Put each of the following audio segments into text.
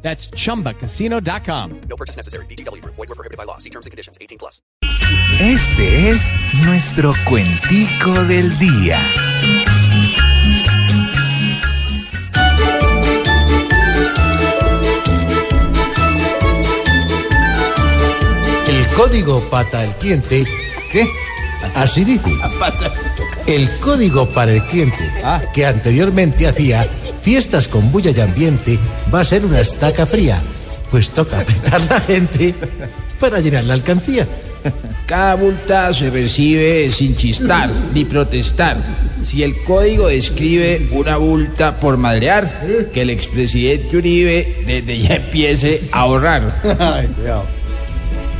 That's chumbacasino.com. No purchase necessary. BGW. Void were prohibited by law. See terms and conditions. 18 plus. Este es nuestro cuentico del día. El código pata al cliente. ¿Qué? Así dice. El código para el cliente, que anteriormente hacía fiestas con bulla y ambiente, va a ser una estaca fría. Pues toca apretar la gente para llenar la alcancía. Cada multa se recibe sin chistar ni protestar. Si el código describe una multa por madrear, que el expresidente Uribe desde ya empiece a ahorrar.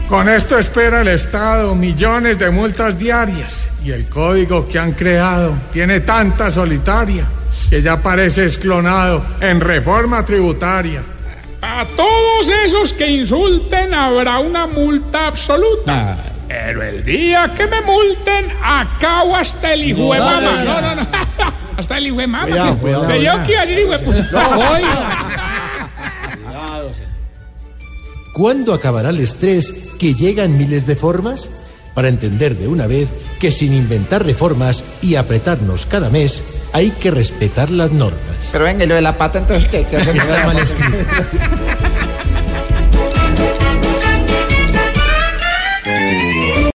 Con esto espera el Estado millones de multas diarias y el código que han creado tiene tanta solitaria que ya parece esclonado en reforma tributaria. A todos esos que insulten habrá una multa absoluta. Ah. Pero el día que me multen, acabo hasta el hijo de mamá. No, no, no. Hasta el hijo de mamá. que- que yo quiero ir, hijo de puta. ¿Cuándo acabará el estrés que llega en miles de formas? Para entender de una vez que sin inventar reformas y apretarnos cada mes, hay que respetar las normas. Pero venga, y lo de la pata, entonces, ¿qué? qué Está mal escrito.